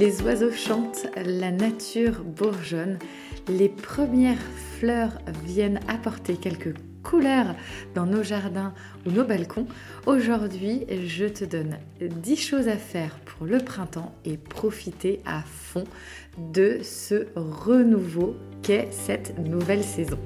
Les oiseaux chantent, la nature bourgeonne, les premières fleurs viennent apporter quelques couleurs dans nos jardins ou nos balcons. Aujourd'hui, je te donne 10 choses à faire pour le printemps et profiter à fond de ce renouveau qu'est cette nouvelle saison.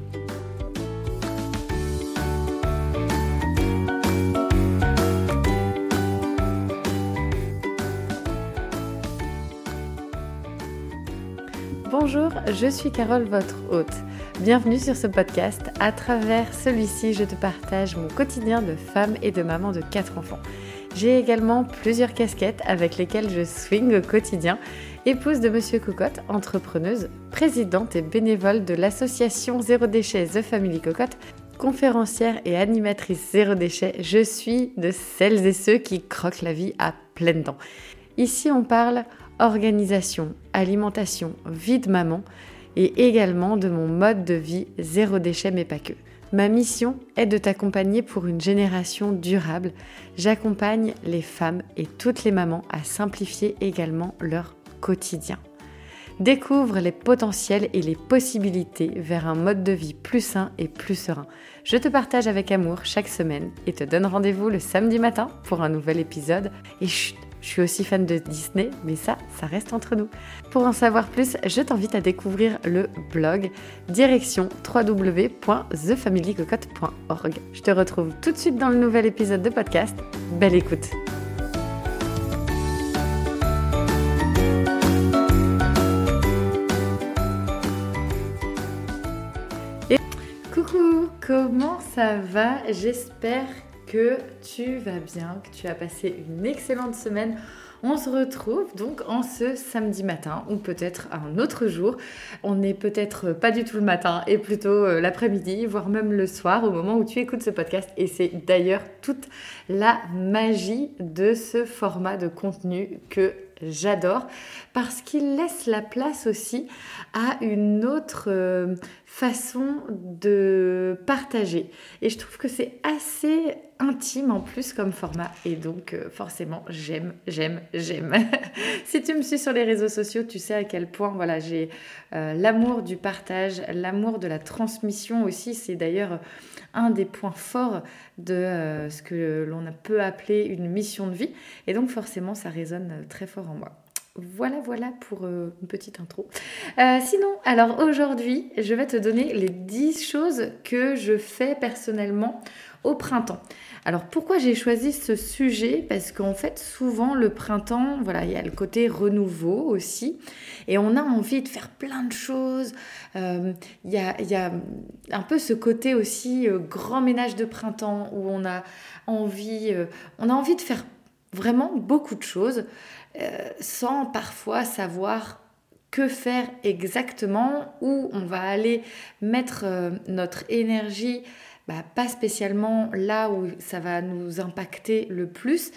Bonjour, je suis Carole, votre hôte. Bienvenue sur ce podcast. À travers celui-ci, je te partage mon quotidien de femme et de maman de quatre enfants. J'ai également plusieurs casquettes avec lesquelles je swing au quotidien. Épouse de Monsieur Cocotte, entrepreneuse, présidente et bénévole de l'association Zéro Déchet The Family Cocotte, conférencière et animatrice Zéro Déchet, je suis de celles et ceux qui croquent la vie à pleines dents. Ici, on parle organisation, alimentation, vie de maman et également de mon mode de vie zéro déchet mais pas que. Ma mission est de t'accompagner pour une génération durable. J'accompagne les femmes et toutes les mamans à simplifier également leur quotidien. Découvre les potentiels et les possibilités vers un mode de vie plus sain et plus serein. Je te partage avec amour chaque semaine et te donne rendez-vous le samedi matin pour un nouvel épisode. Je suis aussi fan de Disney, mais ça, ça reste entre nous. Pour en savoir plus, je t'invite à découvrir le blog direction www.thefamilycocotte.org. Je te retrouve tout de suite dans le nouvel épisode de podcast. Belle écoute! Coucou, comment ça va? J'espère que tu vas bien, que tu as passé une excellente semaine. On se retrouve donc en ce samedi matin ou peut-être un autre jour. On n'est peut-être pas du tout le matin et plutôt euh, l'après-midi, voire même le soir au moment où tu écoutes ce podcast. Et c'est d'ailleurs toute la magie de ce format de contenu que j'adore parce qu'il laisse la place aussi à une autre euh, façon de partager. Et je trouve que c'est assez intime en plus comme format. Et donc euh, forcément, j'aime, j'aime, j'aime. si tu me suis sur les réseaux sociaux, tu sais à quel point voilà, j'ai euh, l'amour du partage, l'amour de la transmission aussi. C'est d'ailleurs un des points forts de ce que l'on peut appeler une mission de vie. Et donc forcément, ça résonne très fort en moi. Voilà, voilà pour euh, une petite intro. Euh, sinon, alors aujourd'hui, je vais te donner les 10 choses que je fais personnellement au printemps. Alors pourquoi j'ai choisi ce sujet? Parce qu'en fait, souvent le printemps, voilà, il y a le côté renouveau aussi, et on a envie de faire plein de choses. Euh, il, y a, y a, un peu ce côté aussi grand ménage de printemps où on a envie, on a envie de faire vraiment beaucoup de choses. Euh, sans parfois savoir que faire exactement, où on va aller mettre euh, notre énergie, bah, pas spécialement là où ça va nous impacter le plus.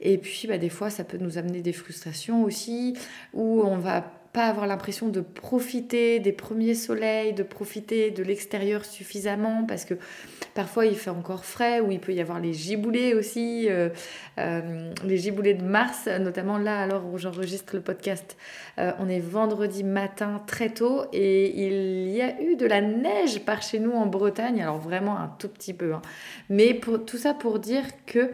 Et puis bah, des fois, ça peut nous amener des frustrations aussi, où on va pas avoir l'impression de profiter des premiers soleils, de profiter de l'extérieur suffisamment parce que parfois il fait encore frais ou il peut y avoir les giboulées aussi, euh, euh, les giboulées de mars, notamment là alors où j'enregistre le podcast. Euh, on est vendredi matin très tôt et il y a eu de la neige par chez nous en Bretagne, alors vraiment un tout petit peu. Hein. Mais pour, tout ça pour dire que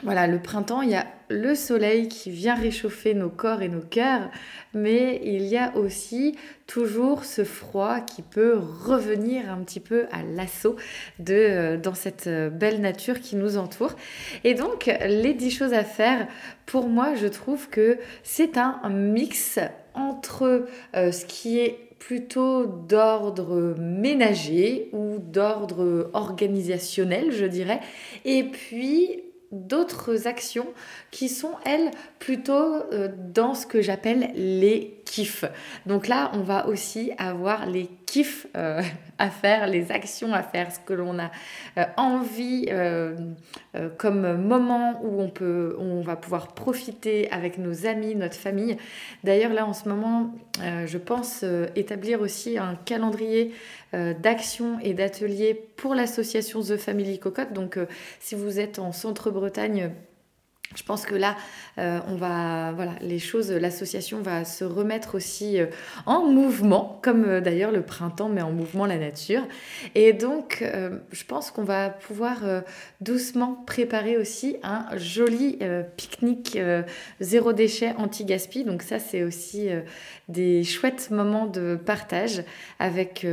voilà, le printemps, il y a le soleil qui vient réchauffer nos corps et nos cœurs, mais il y a aussi toujours ce froid qui peut revenir un petit peu à l'assaut de euh, dans cette euh, belle nature qui nous entoure. Et donc, les dix choses à faire, pour moi, je trouve que c'est un mix entre euh, ce qui est plutôt d'ordre ménager ou d'ordre organisationnel, je dirais, et puis d'autres actions qui sont, elles, plutôt euh, dans ce que j'appelle les kiffs. Donc là, on va aussi avoir les kiffs euh, à faire, les actions à faire, ce que l'on a euh, envie comme moment où on, peut, on va pouvoir profiter avec nos amis, notre famille. D'ailleurs, là, en ce moment, je pense établir aussi un calendrier d'actions et d'ateliers pour l'association The Family Cocotte. Donc, si vous êtes en centre Bretagne, je pense que là, euh, on va, voilà, les choses, l'association va se remettre aussi euh, en mouvement, comme euh, d'ailleurs le printemps met en mouvement la nature. Et donc, je pense qu'on va pouvoir doucement préparer aussi un joli pique-nique zéro déchet anti-gaspi. Donc ça, c'est aussi des chouettes moments de partage avec,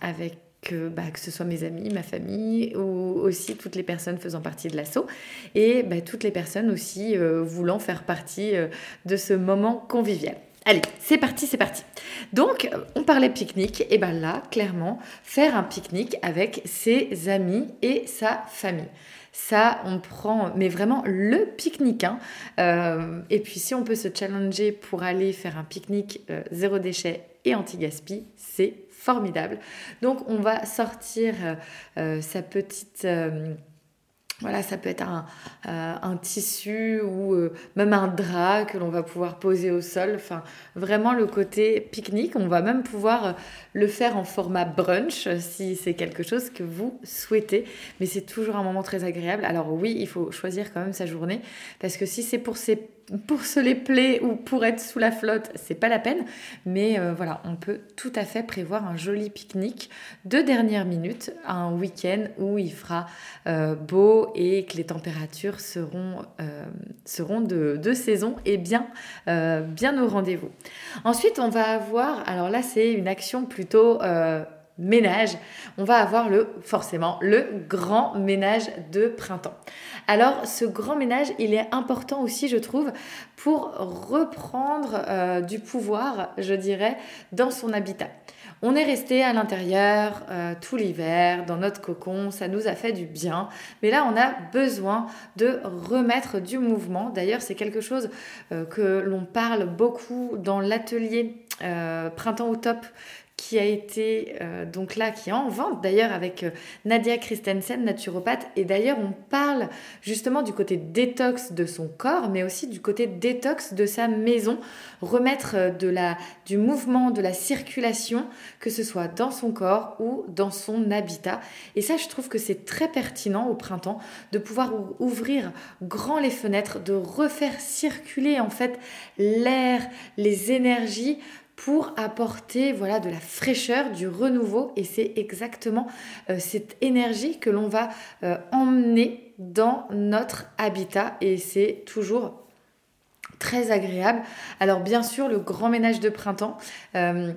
avec que, bah, ce soit mes amis, ma famille ou aussi toutes les personnes faisant partie de l'assaut et bah, toutes les personnes aussi euh, voulant faire partie euh, de ce moment convivial. Allez, c'est parti, c'est parti. Donc, on parlait pique-nique, et ben là, clairement, faire un pique-nique avec ses amis et sa famille. Ça, on prend, mais vraiment le pique-nique. Hein. Euh, et puis, si on peut se challenger pour aller faire un pique-nique zéro déchet et anti-gaspi, c'est formidable. Donc on va sortir euh, euh, sa petite... Euh, voilà, ça peut être un, un tissu ou même un drap que l'on va pouvoir poser au sol. Enfin, vraiment le côté pique-nique. On va même pouvoir le faire en format brunch si c'est quelque chose que vous souhaitez. Mais c'est toujours un moment très agréable. Alors oui, il faut choisir quand même sa journée parce que si c'est pour ces pour se les plaies ou pour être sous la flotte, c'est pas la peine. Mais euh, voilà, on peut tout à fait prévoir un joli pique-nique de dernière minute, un week-end où il fera euh, beau et que les températures seront, euh, de, de, saison et bien, bien au rendez-vous. Ensuite, on va avoir, alors là, c'est une action plutôt ménage, on va avoir le forcément le grand ménage de printemps. Alors ce grand ménage, il est important aussi, je trouve, pour reprendre euh, du pouvoir, je dirais, dans son habitat. On est resté à l'intérieur euh, tout l'hiver, dans notre cocon, ça nous a fait du bien. Mais là, on a besoin de remettre du mouvement. D'ailleurs, c'est quelque chose euh, que l'on parle beaucoup dans l'atelier Printemps au top qui a été euh, donc là, qui est en vente d'ailleurs avec euh, Nadia Christensen, naturopathe. Et d'ailleurs, on parle justement du côté détox de son corps, mais aussi du côté détox de sa maison. Remettre euh, du mouvement, de la circulation, que ce soit dans son corps ou dans son habitat. Et ça, je trouve que c'est très pertinent au printemps de pouvoir ouvrir grand les fenêtres, de refaire circuler en fait l'air, les énergies pour apporter voilà de la fraîcheur, du renouveau et c'est exactement euh, cette énergie que l'on va euh, emmener dans notre habitat et c'est toujours très agréable. Alors bien sûr le grand ménage de printemps euh,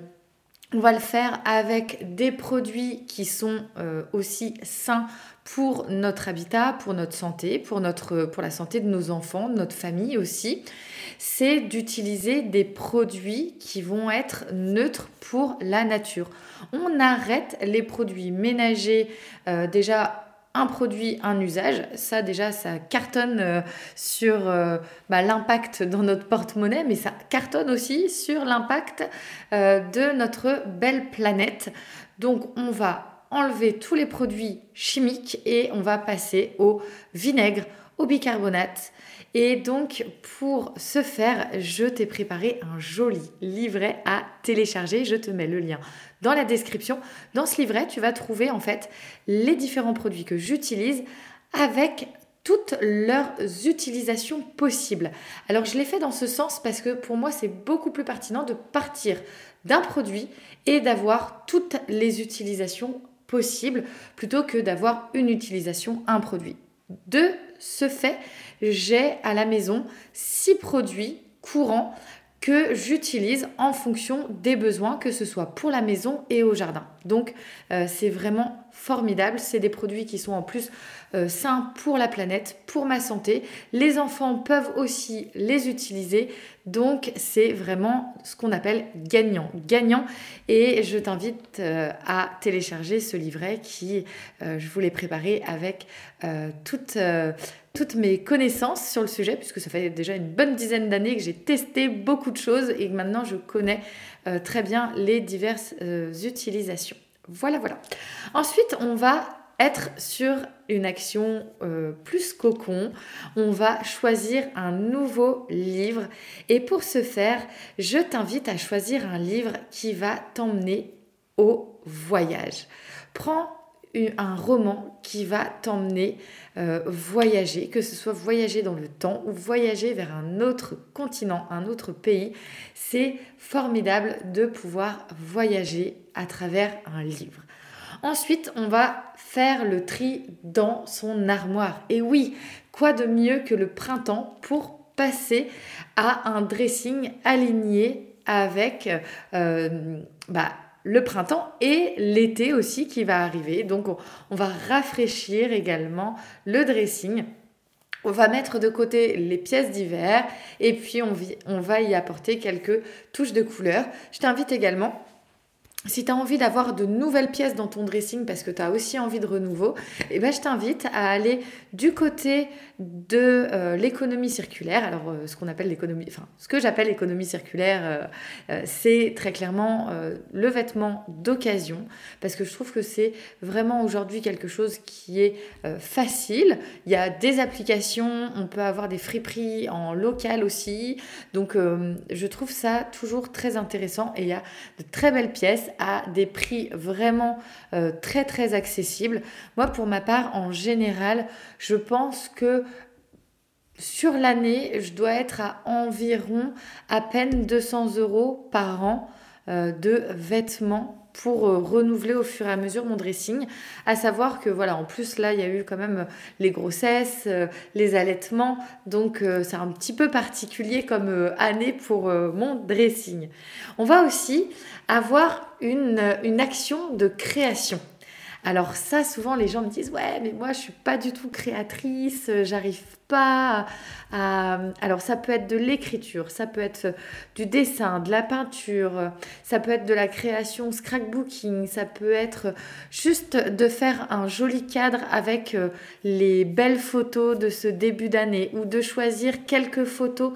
on va le faire avec des produits qui sont aussi sains pour notre habitat, pour notre santé, pour, la santé de nos enfants, de notre famille aussi c'est d'utiliser des produits qui vont être neutres pour la nature. On arrête les produits ménagers euh, déjà un produit, un usage. Ça, déjà, ça cartonne euh, sur euh, bah, l'impact dans notre porte-monnaie, mais ça cartonne aussi sur l'impact de notre belle planète. Donc, on va enlever tous les produits chimiques et on va passer au vinaigre, au bicarbonate et donc, pour ce faire, je t'ai préparé un joli livret à télécharger. Je te mets le lien dans la description. Dans ce livret, tu vas trouver en fait les différents produits que j'utilise avec toutes leurs utilisations possibles. Alors je l'ai fait dans ce sens parce que pour moi c'est beaucoup plus pertinent de partir d'un produit et d'avoir toutes les utilisations possibles plutôt que d'avoir une utilisation, un produit. De ce fait, j'ai à la maison six produits courants que j'utilise en fonction des besoins, que ce soit pour la maison et au jardin. Donc euh, c'est vraiment formidable. C'est des produits qui sont en plus euh, sains pour la planète, pour ma santé. Les enfants peuvent aussi les utiliser. Donc c'est vraiment ce qu'on appelle gagnant. Gagnant. Et je t'invite euh, à télécharger ce livret qui, je vous l'ai préparé avec toute toutes mes connaissances sur le sujet, puisque ça fait déjà une bonne dizaine d'années que j'ai testé beaucoup de choses et que maintenant je connais euh, très bien les diverses euh, utilisations. Voilà, voilà. Ensuite, on va être sur une action euh, plus cocon. On va choisir un nouveau livre. Et pour ce faire, je t'invite à choisir un livre qui va t'emmener au voyage. Prends un roman qui va t'emmener euh, voyager, que ce soit voyager dans le temps ou voyager vers un autre continent, un autre pays. C'est formidable de pouvoir voyager à travers un livre. Ensuite, on va faire le tri dans son armoire. Et oui, quoi de mieux que le printemps pour passer à un dressing aligné avec euh, bah, le printemps et l'été aussi qui va arriver. Donc on, va rafraîchir également le dressing. On va mettre de côté les pièces d'hiver et puis on, va y apporter quelques touches de couleur. Je t'invite également si tu as envie d'avoir de nouvelles pièces dans ton dressing parce que tu as aussi envie de renouveau, eh ben, je t'invite à aller du côté de euh, l'économie circulaire. Alors, euh, ce qu'on appelle l'économie, enfin, ce que j'appelle l'économie circulaire, euh, c'est très clairement le vêtement d'occasion parce que je trouve que c'est vraiment aujourd'hui quelque chose qui est facile. Il y a des applications, on peut avoir des friperies en local aussi. Donc, je trouve ça toujours très intéressant et il y a de très belles pièces à des prix vraiment euh, très très accessibles. Moi pour ma part en général je pense que sur l'année je dois être à environ à peine 200 euros par an euh, de vêtements pour euh, renouveler au fur et à mesure mon dressing. À savoir que voilà, en plus là, il y a eu quand même les grossesses, euh, les allaitements, donc euh, c'est un petit peu particulier comme année pour mon dressing. On va aussi avoir une, une action de création. Alors ça, souvent les gens me disent ouais, mais moi je suis pas du tout créatrice, j'arrive pas à... Alors ça peut être de l'écriture, ça peut être du dessin, de la peinture, ça peut être de la création scrapbooking, ça peut être juste de faire un joli cadre avec euh, les belles photos de ce début d'année ou de choisir quelques photos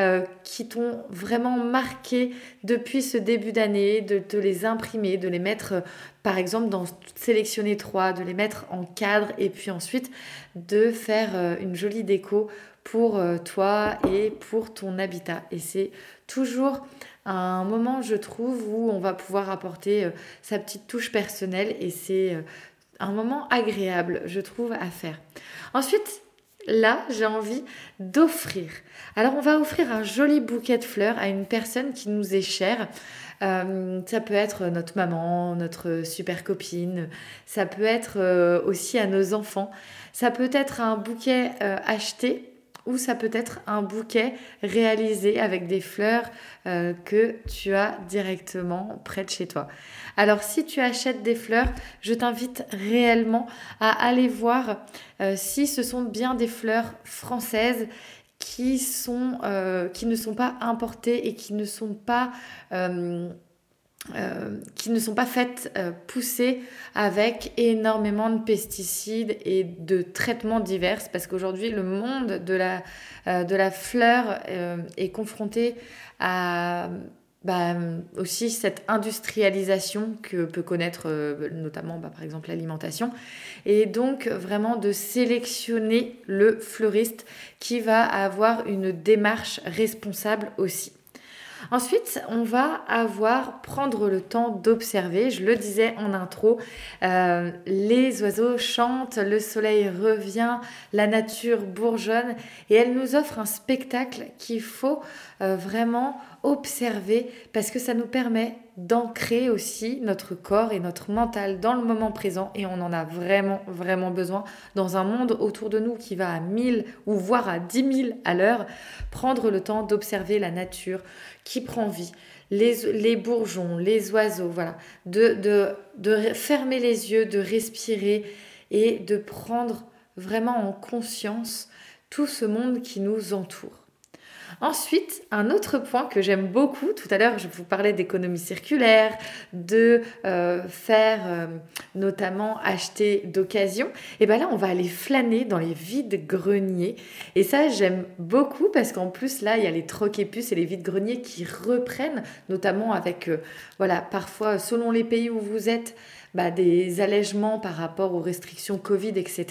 euh, qui t'ont vraiment marqué depuis ce début d'année, de te les imprimer, de les mettre par exemple dans sélectionner trois, de les mettre en cadre et puis ensuite de faire euh, une jolie déco pour euh, toi et pour ton habitat. Et c'est toujours un moment, je trouve, où on va pouvoir apporter euh, sa petite touche personnelle et c'est un moment agréable, je trouve, à faire. Ensuite, là, j'ai envie d'offrir. Alors, on va offrir un joli bouquet de fleurs à une personne qui nous est chère. ça peut être notre maman, notre super copine. Ça peut être aussi à nos enfants. Ça peut être un bouquet euh, acheté ou ça peut être un bouquet réalisé avec des fleurs euh, que tu as directement près de chez toi. Alors si tu achètes des fleurs, je t'invite réellement à aller voir euh, si ce sont bien des fleurs françaises qui, sont, qui ne sont pas importées et qui ne sont pas euh, qui ne sont pas faites euh, pousser avec énormément de pesticides et de traitements divers parce qu'aujourd'hui le monde de la, euh, de la fleur est confronté à bah, aussi cette industrialisation que peut connaître notamment bah, par exemple l'alimentation et donc vraiment de sélectionner le fleuriste qui va avoir une démarche responsable aussi. Ensuite, on va avoir prendre le temps d'observer. Je le disais en intro, euh, les oiseaux chantent, le soleil revient, la nature bourgeonne et elle nous offre un spectacle qu'il faut euh, vraiment observer parce que ça nous permet d'ancrer aussi notre corps et notre mental dans le moment présent et on en a vraiment vraiment besoin dans un monde autour de nous qui va à 1000 ou voire à 10 000 à l'heure. Prendre le temps d'observer la nature qui prend vie les, bourgeons les oiseaux voilà. De, de, de fermer les yeux de respirer et de prendre vraiment en conscience tout ce monde qui nous entoure Ensuite, un autre point que j'aime beaucoup, tout à l'heure je vous parlais d'économie circulaire, de euh, faire euh, notamment acheter d'occasion, et bien là on va aller flâner dans les vides greniers. Et ça j'aime beaucoup parce qu'en plus là il y a les troquets-puces et les vides greniers qui reprennent, notamment avec, euh, voilà, parfois selon les pays où vous êtes, bah, des allègements par rapport aux restrictions Covid, etc.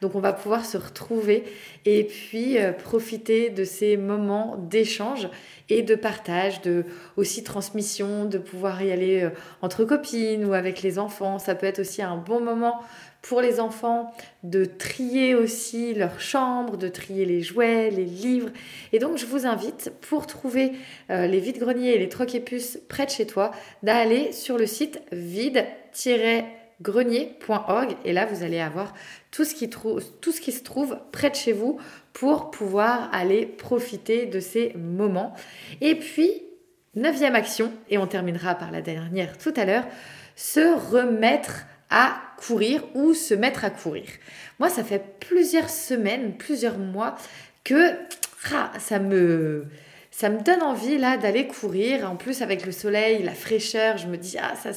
Donc on va pouvoir se retrouver et puis euh, profiter de ces moments d'échange et de partage, de aussi transmission, de pouvoir y aller euh, entre copines ou avec les enfants. Ça peut être aussi un bon moment pour les enfants de trier aussi leur chambre, de trier les jouets, les livres. Et donc je vous invite pour trouver euh, les vides-greniers et les puces près de chez toi d'aller sur le site vide- grenier.org et là vous allez avoir tout ce, qui tout ce qui se trouve près de chez vous pour pouvoir aller profiter de ces moments. Et puis, neuvième action, et on terminera par la dernière tout à l'heure, se remettre courir ou se mettre à courir. Moi, ça fait plusieurs semaines, plusieurs mois que ah, ça me ça me donne envie là d'aller courir. En plus avec le soleil, la fraîcheur, je me dis ah ça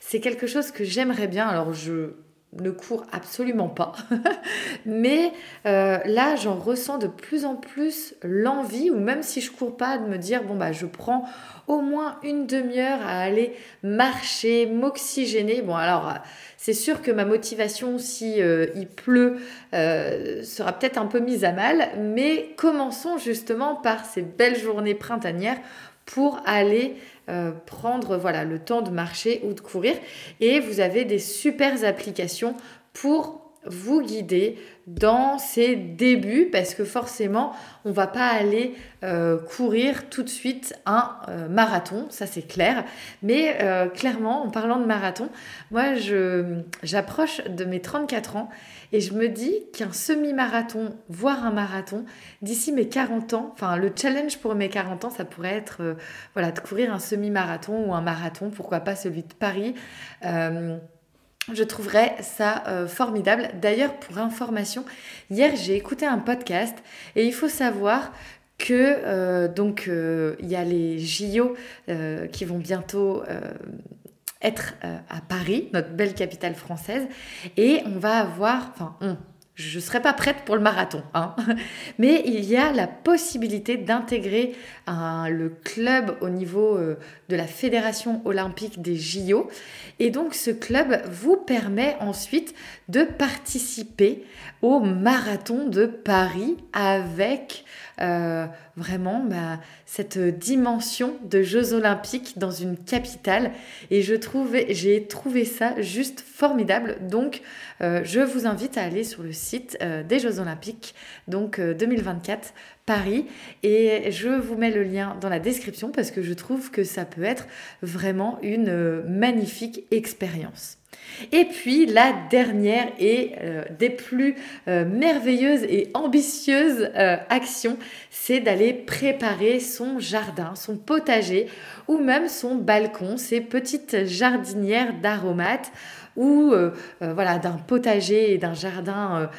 c'est quelque chose que j'aimerais bien. Alors je ne cours absolument pas. Mais euh, là, j'en ressens de plus en plus l'envie, ou même si je cours pas, de me dire bon bah je prends au moins une demi-heure à aller marcher, m'oxygéner. Bon alors c'est sûr que ma motivation, si euh, pleut, euh, sera peut-être un peu mise à mal, mais commençons justement par ces belles journées printanières pour aller euh, prendre voilà, le temps de marcher ou de courir. Et vous avez des super applications pour vous guider dans ces débuts parce que forcément on va pas aller euh, courir tout de suite un euh, marathon ça c'est clair mais clairement en parlant de marathon moi je j'approche de mes 34 ans et je me dis qu'un semi-marathon, voire un marathon, d'ici mes 40 ans, enfin le challenge pour mes 40 ans, ça pourrait être euh, voilà, de courir un semi-marathon ou un marathon, pourquoi pas celui de Paris. Euh, je trouverais ça euh, formidable. D'ailleurs, pour information, hier j'ai écouté un podcast et il faut savoir que donc il y a les JO qui vont bientôt être euh, à Paris, notre belle capitale française, et on va avoir, je ne serai pas prête pour le marathon, hein, mais il y a la possibilité d'intégrer le club au niveau euh, de la Fédération olympique des JO. Et donc ce club vous permet ensuite de participer au marathon de Paris avec euh, vraiment bah, cette dimension de Jeux olympiques dans une capitale. Et je trouvais, j'ai trouvé ça juste formidable. Donc, euh, je vous invite à aller sur le site euh, des Jeux olympiques, donc 2024 Paris. Et je vous mets le lien dans la description parce que je trouve que ça peut être vraiment une magnifique expérience. Et puis la dernière et euh, des plus euh, merveilleuses et ambitieuses euh, actions, c'est d'aller préparer son jardin, son potager ou même son balcon, ces petites jardinières d'aromates ou voilà d'un potager et d'un jardin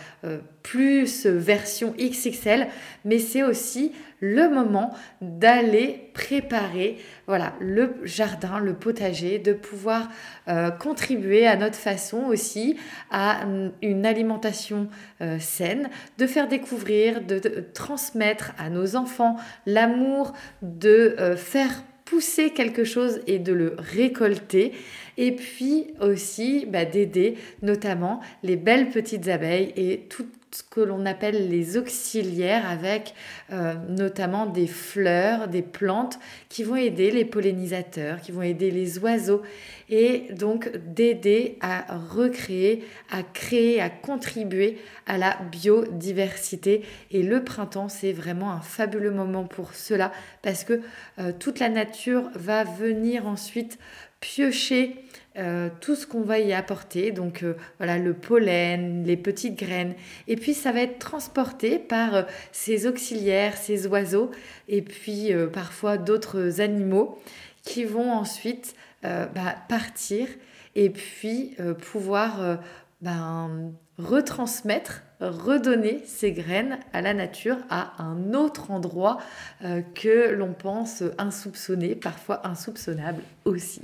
plus version XXL, mais c'est aussi le moment d'aller préparer voilà, le jardin, le potager, de pouvoir euh, contribuer à notre façon aussi à une alimentation euh, saine, de faire découvrir, de, transmettre à nos enfants l'amour de euh, faire pousser quelque chose et de le récolter. Et puis aussi bah, d'aider notamment les belles petites abeilles et toutes ce que l'on appelle les auxiliaires avec euh, notamment des fleurs, des plantes qui vont aider les pollinisateurs, qui vont aider les oiseaux et donc d'aider à recréer, à créer, à contribuer à la biodiversité. Et le printemps, c'est vraiment un fabuleux moment pour cela parce que euh, toute la nature va venir ensuite piocher euh, tout ce qu'on va y apporter, donc euh, voilà le pollen, les petites graines, et puis ça va être transporté par euh, ces auxiliaires, ces oiseaux, et puis parfois d'autres animaux qui vont ensuite bah, partir et puis pouvoir ben, retransmettre, redonner ces graines à la nature à un autre endroit euh, que l'on pense insoupçonné, parfois insoupçonnable aussi.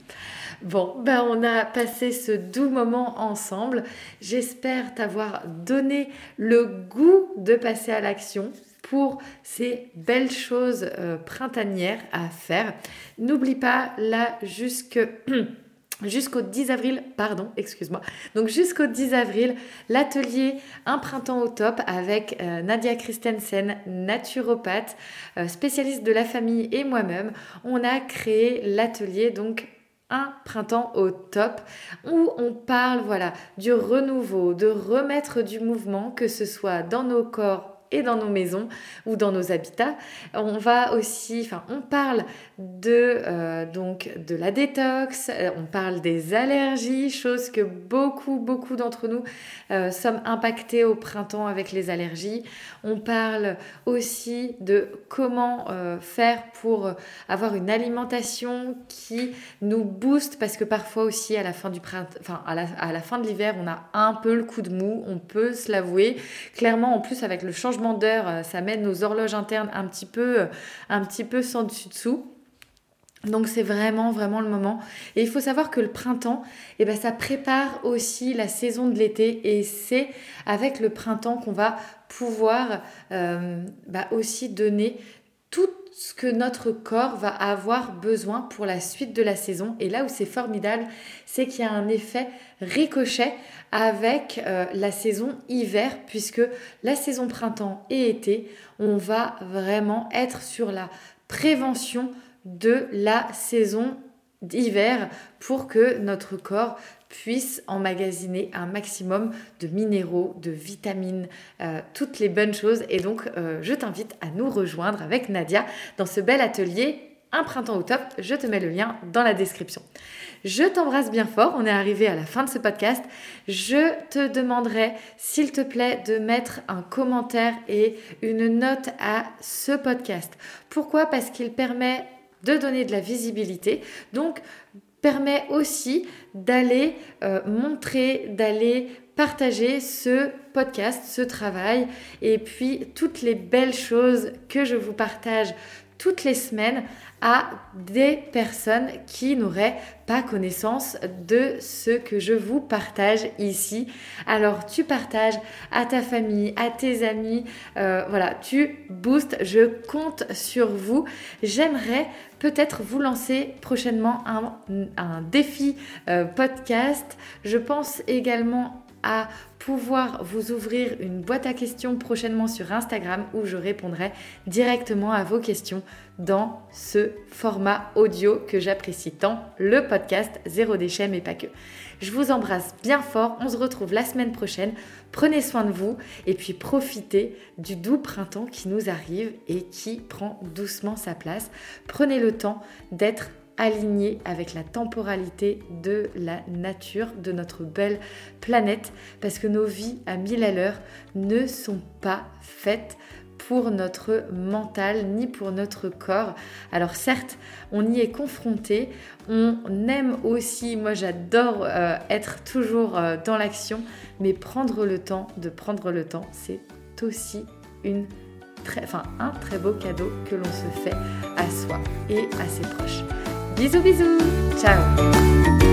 Bon, ben on a passé ce doux moment ensemble. J'espère t'avoir donné le goût de passer à l'action pour ces belles choses euh, printanières à faire. N'oublie pas là jusque Jusqu'au 10 avril, pardon, excuse-moi. Donc jusqu'au 10 avril, l'atelier Un printemps au top avec euh, Nadia Christensen, naturopathe, euh, spécialiste de la famille et moi-même. On a créé l'atelier donc un printemps au top où on parle voilà du renouveau, de remettre du mouvement que ce soit dans nos corps et dans nos maisons ou dans nos habitats. On va aussi, enfin, on parle de euh, donc de la détox, euh, on parle des allergies, chose que beaucoup beaucoup d'entre nous euh, sommes impactés au printemps avec les allergies. On parle aussi de comment faire pour avoir une alimentation qui nous booste parce que parfois aussi à la fin du printemps, enfin à la, à la fin de l'hiver, on a un peu le coup de mou, on peut se l'avouer. Clairement, en plus avec le changement d'heure, euh, ça met nos horloges internes un petit peu, euh, un petit peu sans dessus dessous. Donc c'est vraiment vraiment le moment. Et il faut savoir que le printemps, eh ben, ça prépare aussi la saison de l'été et c'est avec le printemps qu'on va pouvoir euh, bah, aussi donner tout ce que notre corps va avoir besoin pour la suite de la saison. Et là où c'est formidable, c'est qu'il y a un effet ricochet avec euh, la saison hiver, puisque la saison printemps et été, on va vraiment être sur la prévention de la saison d'hiver pour que notre corps puisse emmagasiner un maximum de minéraux, de vitamines, euh, toutes les bonnes choses. Et donc, euh, je t'invite à nous rejoindre avec Nadia dans ce bel atelier Un printemps au top. Je te mets le lien dans la description. Je t'embrasse bien fort. On est arrivé à la fin de ce podcast. Je te demanderai, s'il te plaît, de mettre un commentaire et une note à ce podcast. Pourquoi? Parce qu'il permet de donner de la visibilité. Donc, permet aussi d'aller euh, montrer, d'aller partager ce podcast, ce travail. Et puis toutes les belles choses que je vous partage toutes les semaines à des personnes qui n'auraient pas connaissance de ce que je vous partage ici. Alors tu partages à ta famille, à tes amis, euh, voilà, tu boostes, je compte sur vous. J'aimerais peut-être vous lancer prochainement un, défi euh, podcast. Je pense également pouvoir vous ouvrir une boîte à questions prochainement sur Instagram où je répondrai directement à vos questions dans ce format audio que j'apprécie tant, le podcast Zéro déchet mais pas que. Je vous embrasse bien fort, on se retrouve la semaine prochaine. Prenez soin de vous et puis profitez du doux printemps qui nous arrive et qui prend doucement sa place. Prenez le temps d'être aligné avec la temporalité de la nature, de notre belle planète, parce que nos vies à mille à l'heure ne sont pas faites pour notre mental ni pour notre corps. Alors certes, on y est confronté, on aime aussi, moi j'adore euh, être toujours euh, dans l'action, mais prendre le temps de prendre le temps, c'est aussi une très, enfin, un très beau cadeau que l'on se fait à soi et à ses proches. Bisous bisous. Ciao